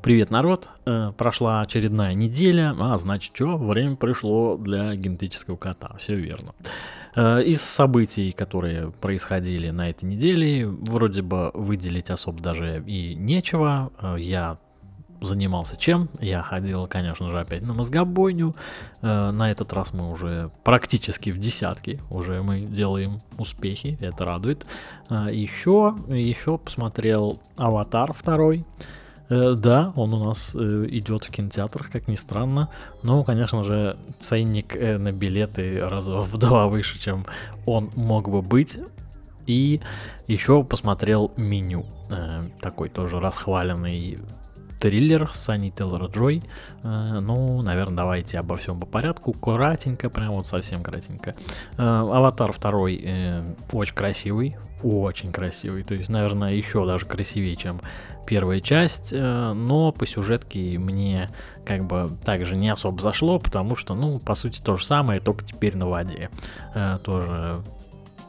Привет, народ! Э, прошла очередная неделя, а значит что, время пришло для генетического кота, все верно. Э, из событий, которые происходили на этой неделе, вроде бы выделить особо даже и нечего. Э, я занимался чем? Я ходил, конечно же, опять на мозгобойню. На этот раз мы уже практически в десятке, уже мы делаем успехи, это радует. Еще, еще посмотрел «Аватар» второй. Да, он у нас э, идет в кинотеатрах, как ни странно. Но, конечно же, ценник э, на билеты раза в два выше, чем он мог бы быть. И еще посмотрел меню. Э, такой тоже расхваленный триллер с Санни Теллера Джой. Э, ну, наверное, давайте обо всем по порядку. Кратенько, прям вот совсем кратенько. Э, Аватар второй э, очень красивый, очень красивый. То есть, наверное, еще даже красивее, чем первая часть. Но по сюжетке мне как бы также не особо зашло, потому что, ну, по сути, то же самое, только теперь на воде. Тоже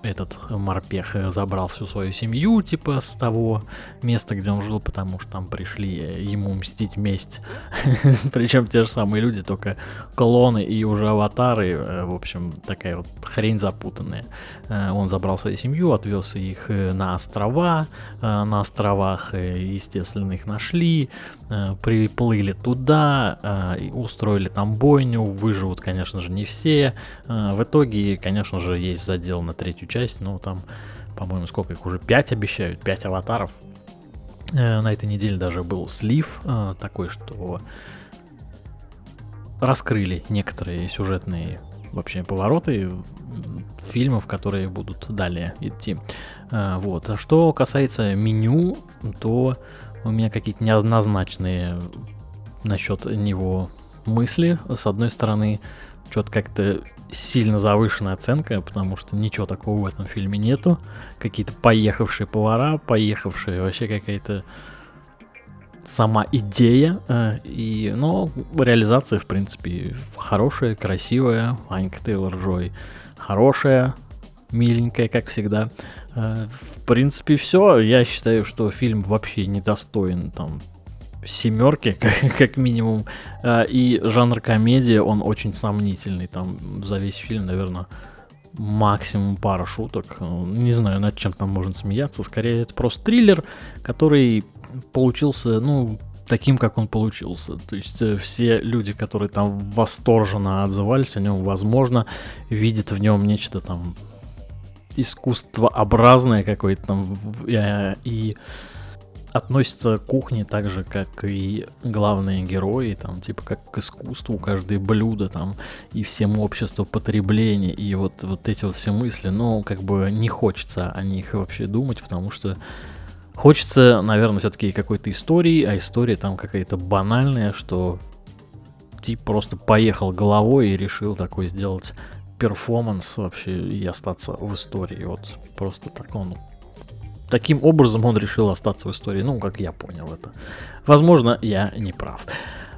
этот морпех забрал всю свою семью, типа, с того места, где он жил, потому что там пришли ему мстить месть. Причем те же самые люди, только клоны и уже аватары. Э, в общем, такая вот хрень запутанная. Э, он забрал свою семью, отвез их э, на острова. На островах, естественно, их нашли. Приплыли туда, устроили там бойню. Выживут, конечно же, не все. В итоге, конечно же, есть задел на третью часть, ну там, по-моему, сколько их уже 5 обещают, 5 аватаров. Э, на этой неделе даже был слив э, такой, что раскрыли некоторые сюжетные вообще повороты фильмов, которые будут далее идти. Э, вот. А что касается меню, то у меня какие-то неоднозначные насчет него мысли. С одной стороны, что-то как-то сильно завышенная оценка, потому что ничего такого в этом фильме нету. Какие-то поехавшие повара, поехавшие вообще какая-то сама идея. Э, и, но реализация, в принципе, хорошая, красивая. Анька Тейлор-Джой хорошая, миленькая, как всегда. Э, в принципе, все. Я считаю, что фильм вообще недостоин там семерки, как, как минимум. А, и жанр комедия, он очень сомнительный. Там за весь фильм, наверное, максимум пара шуток. Не знаю, над чем там можно смеяться. Скорее, это просто триллер, который получился, ну, таким, как он получился. То есть э, все люди, которые там восторженно отзывались о нем, возможно, видят в нем нечто там искусствообразное какое-то там. Э, и относится к кухне так же, как и главные герои, там, типа, как к искусству, каждое блюдо, там, и всем обществу потребления, и вот, вот эти вот все мысли, но, как бы, не хочется о них вообще думать, потому что хочется, наверное, все-таки какой-то истории, а история там какая-то банальная, что тип просто поехал головой и решил такой сделать перформанс вообще и остаться в истории. Вот просто так он Таким образом он решил остаться в истории, ну, как я понял это. Возможно, я не прав.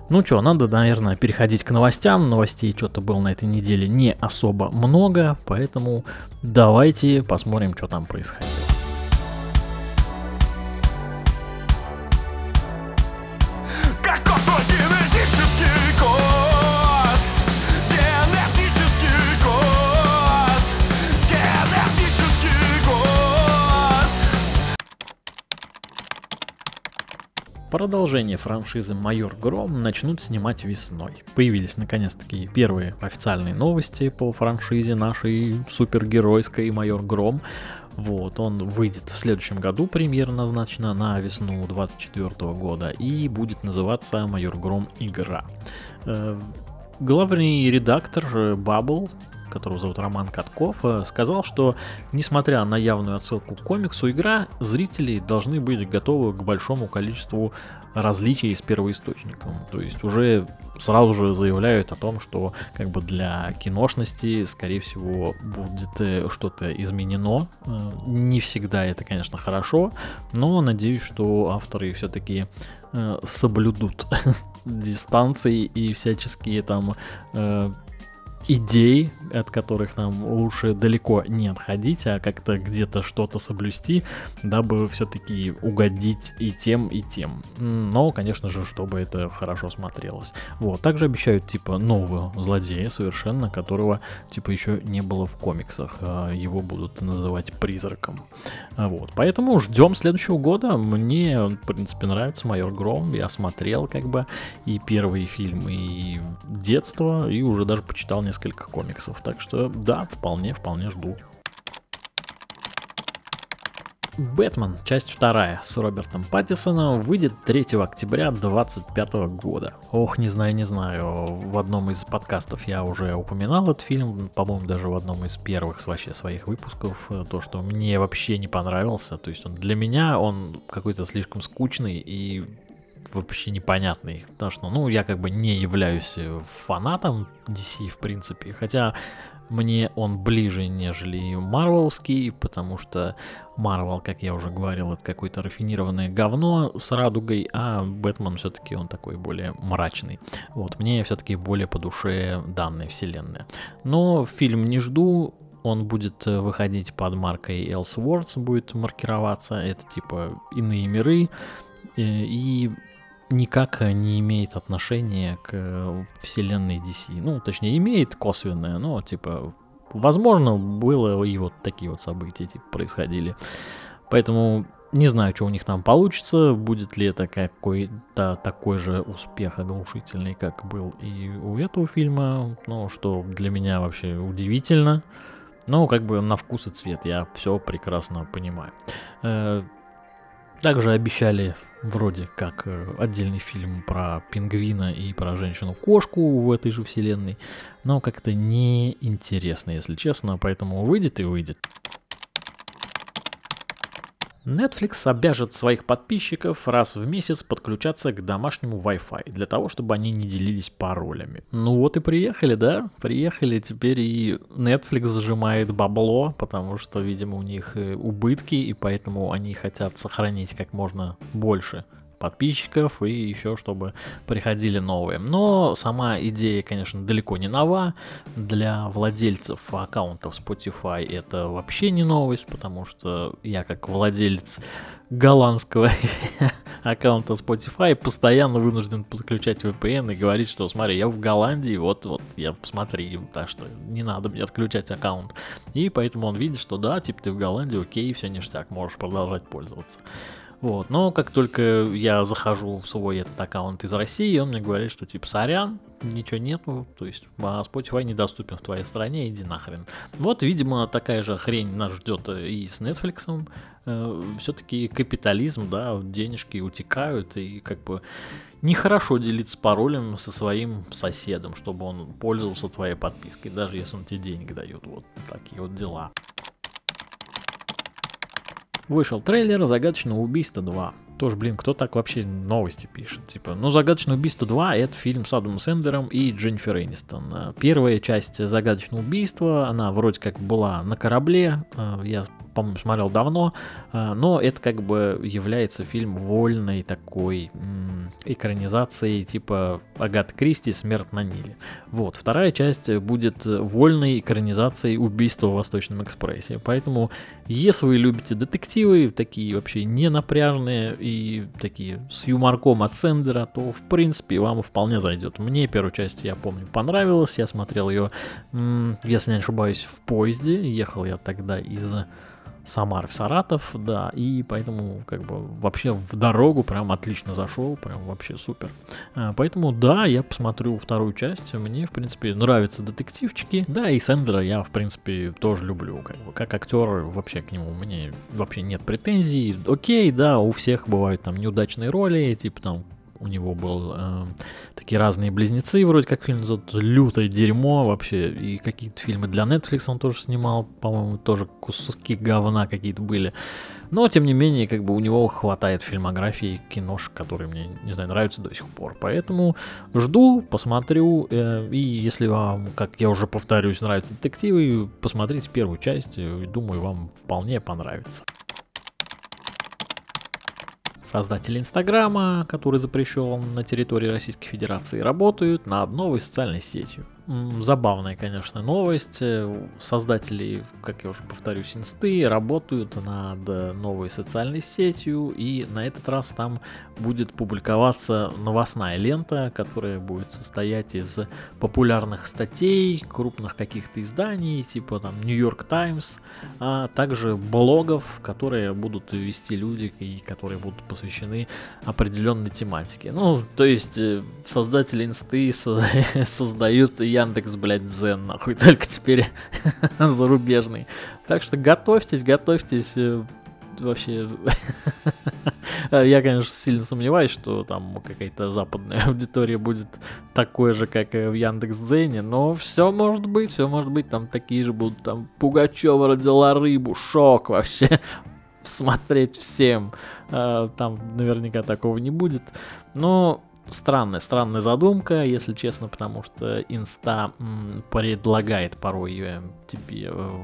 Ну что, надо, наверное, переходить к новостям. Новостей что-то было на этой неделе не особо много, поэтому давайте посмотрим, что там происходило. Продолжение франшизы «Майор Гром» начнут снимать весной. Появились наконец-таки первые официальные новости по франшизе нашей супергеройской «Майор Гром». Вот, он выйдет в следующем году, премьера назначена на весну 2024 года и будет называться «Майор Гром. Игра». Э, главный редактор Бабл которого зовут Роман Катков, э, сказал, что несмотря на явную отсылку к комиксу, игра зрителей должны быть готовы к большому количеству различий с первоисточником. То есть уже сразу же заявляют о том, что как бы для киношности, скорее всего, будет э, что-то изменено. Э, не всегда это, конечно, хорошо, но надеюсь, что авторы все-таки соблюдут дистанции и всяческие там идей, от которых нам лучше далеко не отходить, а как-то где-то что-то соблюсти, дабы все-таки угодить и тем, и тем. Но, конечно же, чтобы это хорошо смотрелось. Вот, также обещают, типа, нового злодея совершенно, которого, типа, еще не было в комиксах. А его будут называть призраком. А вот, поэтому ждем следующего года. Мне, в принципе, нравится Майор Гром. Я смотрел, как бы, и первый фильм, и детство, и уже даже почитал несколько комиксов. Так что да, вполне, вполне жду. Бэтмен, часть вторая с Робертом Паттисоном, выйдет 3 октября 2025 года. Ох, не знаю, не знаю, в одном из подкастов я уже упоминал этот фильм, по-моему, даже в одном из первых вообще своих выпусков, э, то, что мне вообще не понравился, то есть он для меня он какой-то слишком скучный и вообще непонятный, потому что, ну, я как бы не являюсь э, фанатом DC, в принципе, хотя мне он ближе, нежели Марвелский, потому что Марвел, как я уже говорил, это какое-то рафинированное говно с радугой, а Бэтмен все-таки он такой более мрачный. Вот, мне все-таки более по душе данная вселенная. Но фильм не жду, он будет э, выходить под маркой Elseworlds, будет маркироваться, это типа иные миры, э, и никак не имеет отношения к э, вселенной DC. Ну, точнее, имеет косвенное, но, типа, возможно, было и вот такие вот события, типа, происходили. Поэтому не знаю, что у них там получится, будет ли это какой-то такой же успех оглушительный, как был и у этого фильма, ну, что для меня вообще удивительно. Но как бы на вкус и цвет я все прекрасно понимаю. Также обещали вроде как э, отдельный фильм про пингвина и про женщину-кошку в этой же вселенной, но как-то неинтересно, если честно, поэтому выйдет и выйдет. Netflix обяжет своих подписчиков раз в месяц подключаться к домашнему Wi-Fi, для того, чтобы они не делились паролями. Ну вот и приехали, да? Приехали, теперь и Netflix зажимает бабло, потому что, видимо, у них э, убытки, и поэтому они хотят сохранить как можно больше подписчиков и еще чтобы приходили новые. Но сама идея, конечно, далеко не нова. Для владельцев аккаунтов Spotify это вообще не новость, потому что я как владелец голландского аккаунта Spotify постоянно вынужден подключать VPN и говорить, что смотри, я в Голландии, вот, вот, я посмотри, так что не надо мне отключать аккаунт. И поэтому он видит, что да, типа ты в Голландии, окей, все ништяк, можешь продолжать пользоваться. Вот, но как только я захожу в свой этот аккаунт из России, он мне говорит, что типа сорян, ничего нету, то есть а Spotify недоступен в твоей стране, иди нахрен. Вот, видимо, такая же хрень нас ждет и с Netflix. Э, Все-таки капитализм, да, денежки утекают, и как бы нехорошо делиться паролем со своим соседом, чтобы он пользовался твоей подпиской, даже если он тебе денег дает. Вот такие вот дела. Вышел трейлер «Загадочного убийства 2». Тоже, блин, кто так вообще новости пишет? Типа, ну, «Загадочное убийство 2» — это фильм с Адамом Сэндлером и Дженнифер Энистон. Первая часть «Загадочного убийства», она вроде как была на корабле, э, я по-моему, смотрел давно, э, но это как бы является фильм вольной такой экранизацией типа Агат Кристи «Смерть на Ниле». Вот, вторая часть будет вольной экранизацией убийства в Восточном экспрессе. Поэтому, если вы любите детективы, такие вообще не напряжные и такие с юморком от Сендера, то, в принципе, вам вполне зайдет. Мне первую часть, я помню, понравилась. Я смотрел ее, если не ошибаюсь, в поезде. Ехал я тогда из Самар в Саратов, да, и поэтому как бы вообще в дорогу прям отлично зашел, прям вообще супер. А, поэтому да, я посмотрю вторую часть, мне в принципе нравятся детективчики, да, и Сендера я в принципе тоже люблю, как бы. Как актер вообще к нему мне вообще нет претензий, окей, да, у всех бывают там неудачные роли, типа там у него был э, такие разные близнецы, вроде как фильм называется «Лютое дерьмо» вообще, и какие-то фильмы для Netflix он тоже снимал, по-моему, тоже куски говна какие-то были. Но, тем не менее, как бы у него хватает фильмографии, киношек, которые мне, не знаю, нравятся до сих пор. Поэтому жду, посмотрю, э, и если вам, как я уже повторюсь, нравятся детективы, посмотрите первую часть, думаю, вам вполне понравится. Создатели Инстаграма, который запрещен на территории Российской Федерации, работают над новой социальной сетью. Забавная, конечно, новость. Э, создатели, как я уже повторюсь, инсты работают над новой социальной сетью, и на этот раз там будет публиковаться новостная лента, которая будет состоять из популярных статей, крупных каких-то изданий, типа там New York Times, а также блогов, которые будут вести люди и которые будут посвящены определенной тематике. Ну, то есть э, создатели инсты создают Яндекс, блядь, Дзен, нахуй, только теперь зарубежный. Так что готовьтесь, готовьтесь, э, вообще... Я, конечно, сильно сомневаюсь, что там какая-то западная аудитория будет такой же, как и в Яндекс.Дзене, но все может быть, все может быть, там такие же будут, там Пугачева родила рыбу, шок вообще, смотреть всем, а, там наверняка такого не будет, но странная, странная задумка, если честно, потому что инста предлагает порой тебе э,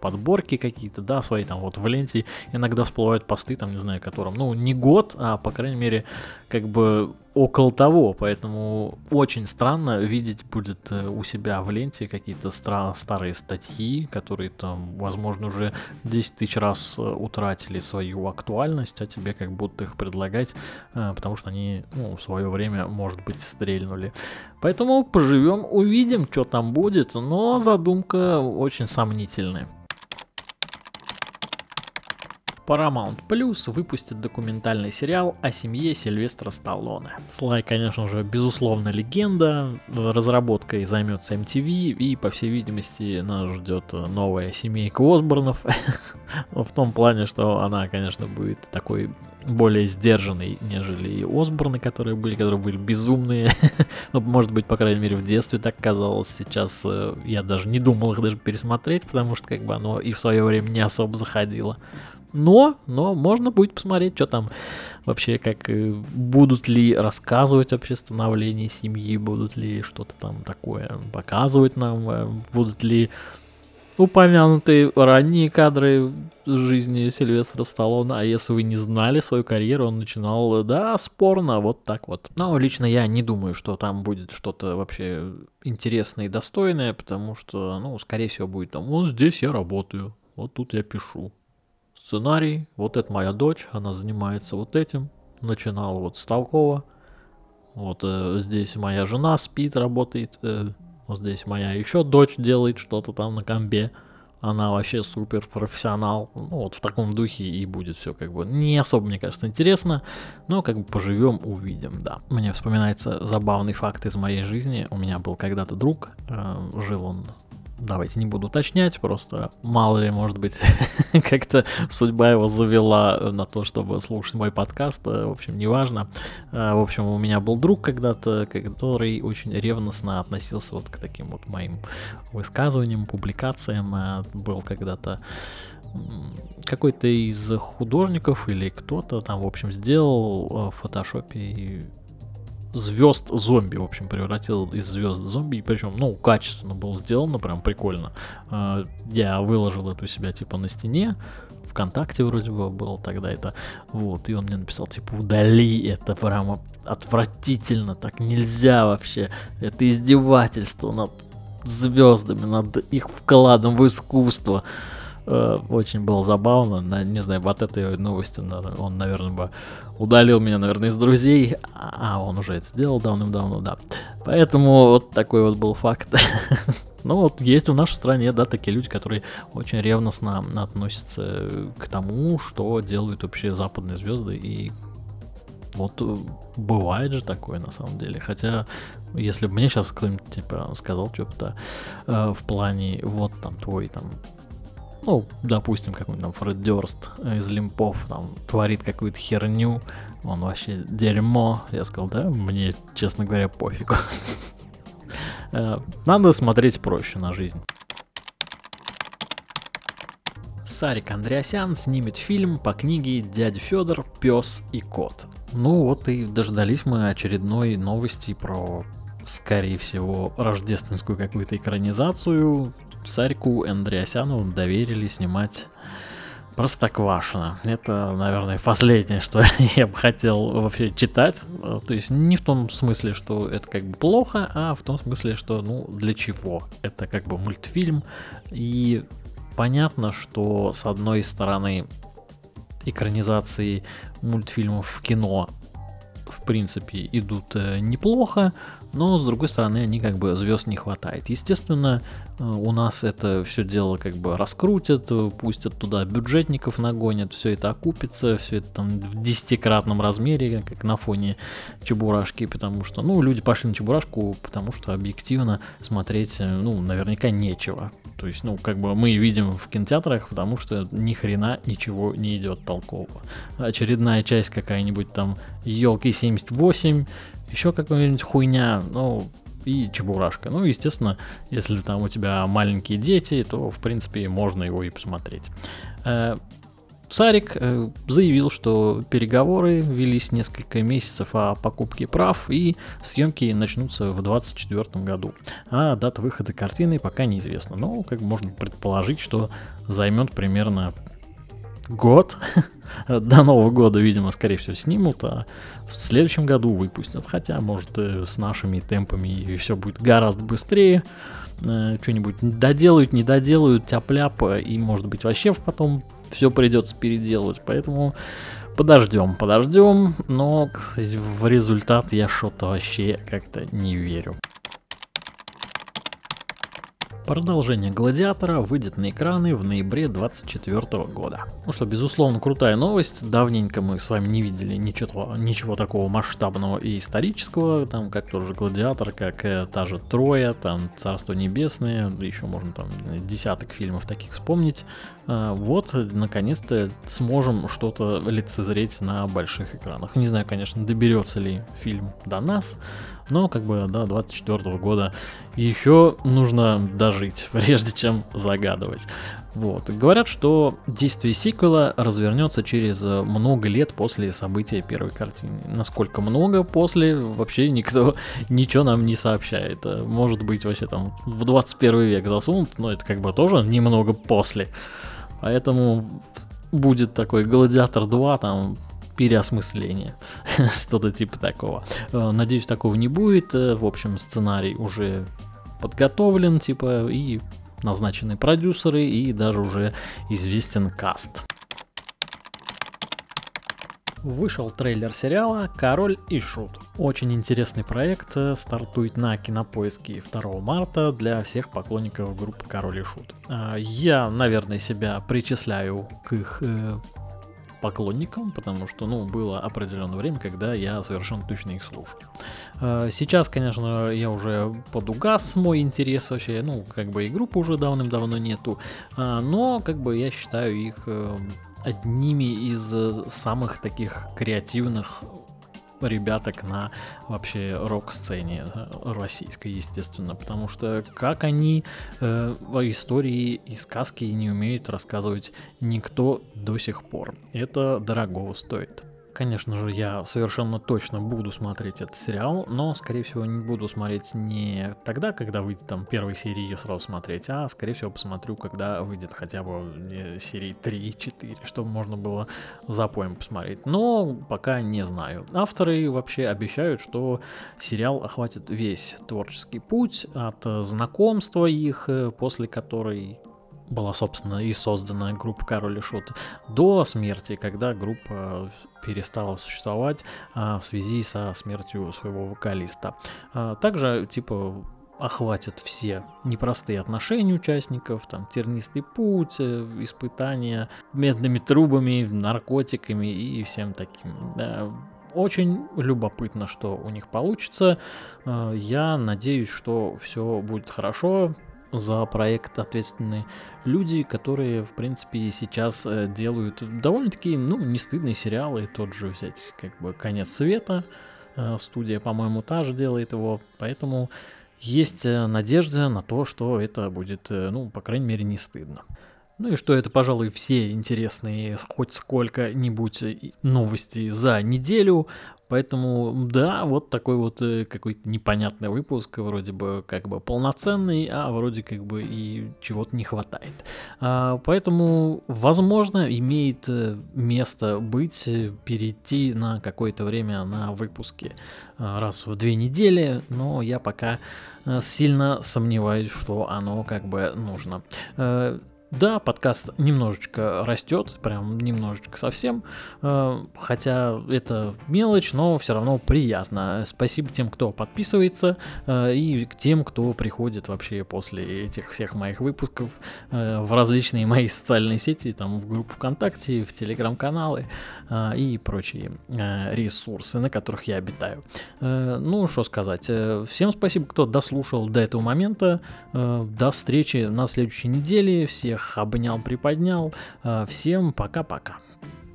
подборки какие-то, да, свои там вот в ленте иногда всплывают посты, там, не знаю, которым, ну, не год, а, по крайней мере, как бы около того, поэтому очень странно видеть будет э, у себя в ленте какие-то стра- старые статьи, которые там, возможно, уже 10 тысяч раз э, утратили свою актуальность, а тебе как будто их предлагать, э, потому что они, ну, в свое время, может быть, стрельнули. Поэтому поживем, увидим, что там будет, но задумка очень сомнительная. Paramount Plus выпустит документальный сериал о семье Сильвестра Сталлоне. Слай, конечно же, безусловно легенда, разработкой займется MTV, и, по всей видимости, нас ждет новая семейка Осборнов, в том плане, что она, конечно, будет такой более сдержанный, нежели и Осборны, которые были, которые были безумные. ну, может быть, по крайней мере, в детстве так казалось. Сейчас э, я даже не думал их даже пересмотреть, потому что как бы оно и в свое время не особо заходило. Но, но можно будет посмотреть, что там вообще, как э, будут ли рассказывать вообще становление семьи, будут ли что-то там такое показывать нам, э, будут ли упомянутые ранние кадры жизни Сильвестра Сталлоне, а если вы не знали свою карьеру, он начинал, да, спорно, вот так вот. Но лично я не думаю, что там будет что-то вообще интересное и достойное, потому что, ну, скорее всего, будет там, вот здесь я работаю, вот тут я пишу, сценарий, вот это моя дочь, она занимается вот этим, начинала вот с такого, вот э, здесь моя жена спит, работает, э, вот здесь моя еще дочь делает что-то там на комбе, она вообще супер профессионал, ну вот в таком духе и будет все как бы не особо, мне кажется, интересно, но как бы поживем, увидим, да. Мне вспоминается забавный факт из моей жизни, у меня был когда-то друг, э, жил он давайте не буду уточнять, просто мало ли, может быть, как-то судьба его завела на то, чтобы слушать мой подкаст, э, в общем, неважно. Э, в общем, у меня был друг когда-то, который очень ревностно относился вот к таким вот моим высказываниям, публикациям, э, был когда-то какой-то из художников или кто-то там, в общем, сделал в фотошопе звезд зомби, в общем, превратил из звезд зомби, причем, ну, качественно было сделано, прям прикольно. А, я выложил это у себя, типа, на стене, ВКонтакте вроде бы было тогда это, вот, и он мне написал, типа, удали, это прямо отвратительно, так нельзя вообще, это издевательство над звездами, над их вкладом в искусство. Э, очень было забавно. Не знаю, от этой новости он, наверное, бы удалил меня, наверное, из друзей. А он уже это сделал давным-давно, да. Поэтому вот такой вот был факт. Ну вот есть в нашей стране, да, такие люди, которые очень ревностно относятся к тому, что делают вообще западные звезды и вот э, бывает же такое на самом деле. Хотя, если бы мне сейчас кто-нибудь типа сказал что-то э, в плане, вот там твой там ну, допустим, какой-нибудь там Фред Дёрст из Лимпов там творит какую-то херню, он вообще дерьмо. Я сказал, да, мне, честно говоря, пофигу. Э, надо смотреть проще на жизнь. Сарик Андреасян снимет фильм по книге «Дядя Федор, пес и кот». Ну вот и дождались мы очередной новости про, скорее всего, рождественскую какую-то экранизацию. Царьку Андреасяну доверили снимать Простоквашино. Это, наверное, последнее, что я бы хотел вообще читать. То есть не в том смысле, что это как бы плохо, а в том смысле, что, ну, для чего? Это как бы мультфильм. И понятно, что с одной стороны экранизации мультфильмов в кино в принципе идут э, неплохо, но с другой стороны они как бы звезд не хватает. Естественно, у нас это все дело как бы раскрутят, э, пустят туда бюджетников нагонят, все это окупится, все это там в десятикратном размере, как на фоне Чебурашки, потому что, ну, люди пошли на Чебурашку, потому что объективно смотреть, э, ну, наверняка нечего. То есть, ну, как бы мы видим в кинотеатрах, потому что ни хрена ничего не идет толкового. Очередная часть какая-нибудь там елки 78, еще какая-нибудь хуйня, ну, и Чебурашка. Ну, естественно, если там у тебя маленькие дети, то, в принципе, можно его и посмотреть. Э, Сарик э, заявил, что переговоры велись несколько месяцев о покупке прав и съемки начнутся в 2024 году. А дата выхода картины пока неизвестна. Но как можно предположить, что займет примерно год. До Нового года, видимо, скорее всего, снимут, а в следующем году выпустят. Хотя, может, э, с нашими темпами все будет гораздо быстрее. Э, что-нибудь доделают, не доделают, тяп-ляп, и, может быть, вообще потом все придется переделывать. Поэтому подождем, подождем, но в результат я что-то вообще как-то не верю. Продолжение «Гладиатора» выйдет на экраны в ноябре 2024 года. Ну что, безусловно, крутая новость. Давненько мы с вами не видели ничего, ничего такого масштабного и исторического, там как тоже «Гладиатор», как э, та же «Троя», там «Царство небесное», еще можно там десяток фильмов таких вспомнить. А, вот, наконец-то сможем что-то лицезреть на больших экранах. Не знаю, конечно, доберется ли фильм до нас, но как бы до 24 года еще нужно дожить, прежде чем загадывать. Вот. Говорят, что действие сиквела развернется через много лет после события первой картины. Насколько много после, вообще никто ничего нам не сообщает. Может быть, вообще там в 21 век засунут, но это как бы тоже немного после. Поэтому будет такой Гладиатор 2, там переосмысление, что-то типа такого. Э, надеюсь, такого не будет. Э, в общем, сценарий уже подготовлен, типа, и назначены продюсеры, и даже уже известен каст. Вышел трейлер сериала «Король и Шут». Очень интересный проект э, стартует на кинопоиске 2 марта для всех поклонников группы «Король и Шут». Я, наверное, себя причисляю к их поклонникам, потому что, ну, было определенное время, когда я совершенно точно их слушал. А, сейчас, конечно, я уже подугас мой интерес вообще, ну, как бы и группы уже давным-давно нету, а, но, как бы, я считаю их э, одними из самых таких креативных ребяток на вообще рок-сцене э, российской, естественно, потому что как они э, истории и сказки не умеют рассказывать никто до сих пор. Это дорого стоит. Конечно же, я совершенно точно буду смотреть этот сериал, но, скорее всего, не буду смотреть не тогда, когда выйдет там первой серии ее сразу смотреть, а, скорее всего, посмотрю, когда выйдет хотя бы э, серии 3-4, чтобы можно было запоем посмотреть. Но пока не знаю. Авторы вообще обещают, что сериал охватит весь творческий путь от знакомства их, э, после которой была, собственно, и создана группа Король и Шут, до смерти, когда группа перестала существовать а, в связи со смертью своего вокалиста. А, также, типа, охватят все непростые отношения участников, там тернистый путь, э, испытания медными трубами, наркотиками и всем таким. Да, очень любопытно, что у них получится. А, я надеюсь, что все будет хорошо за проект ответственны люди, которые, в принципе, сейчас э, делают довольно-таки, ну, не стыдные сериалы, тот же взять, как бы, «Конец света», э, студия, по-моему, та же делает его, поэтому есть э, надежда на то, что это будет, ну, по крайней мере, не стыдно. Ну и что это, пожалуй, все интересные хоть сколько-нибудь новости за неделю. Поэтому, да, вот такой вот э, какой-то непонятный выпуск, вроде бы как бы полноценный, а вроде как бы и чего-то не хватает. А, поэтому, возможно, имеет э, место быть, э, перейти на какое-то время на выпуски раз в две недели, но я пока сильно сомневаюсь, что оно как бы нужно. Да, подкаст немножечко растет, прям немножечко совсем, э, хотя это мелочь, но все равно приятно. Спасибо тем, кто подписывается, э, и к тем, кто приходит вообще после этих всех моих выпусков э, в различные мои социальные сети, там в группу ВКонтакте, в Телеграм-каналы и прочие ресурсы, на которых я обитаю. Ну, что сказать. Всем спасибо, кто дослушал до этого момента. До встречи на следующей неделе. Всех обнял, приподнял. Э, всем пока-пока.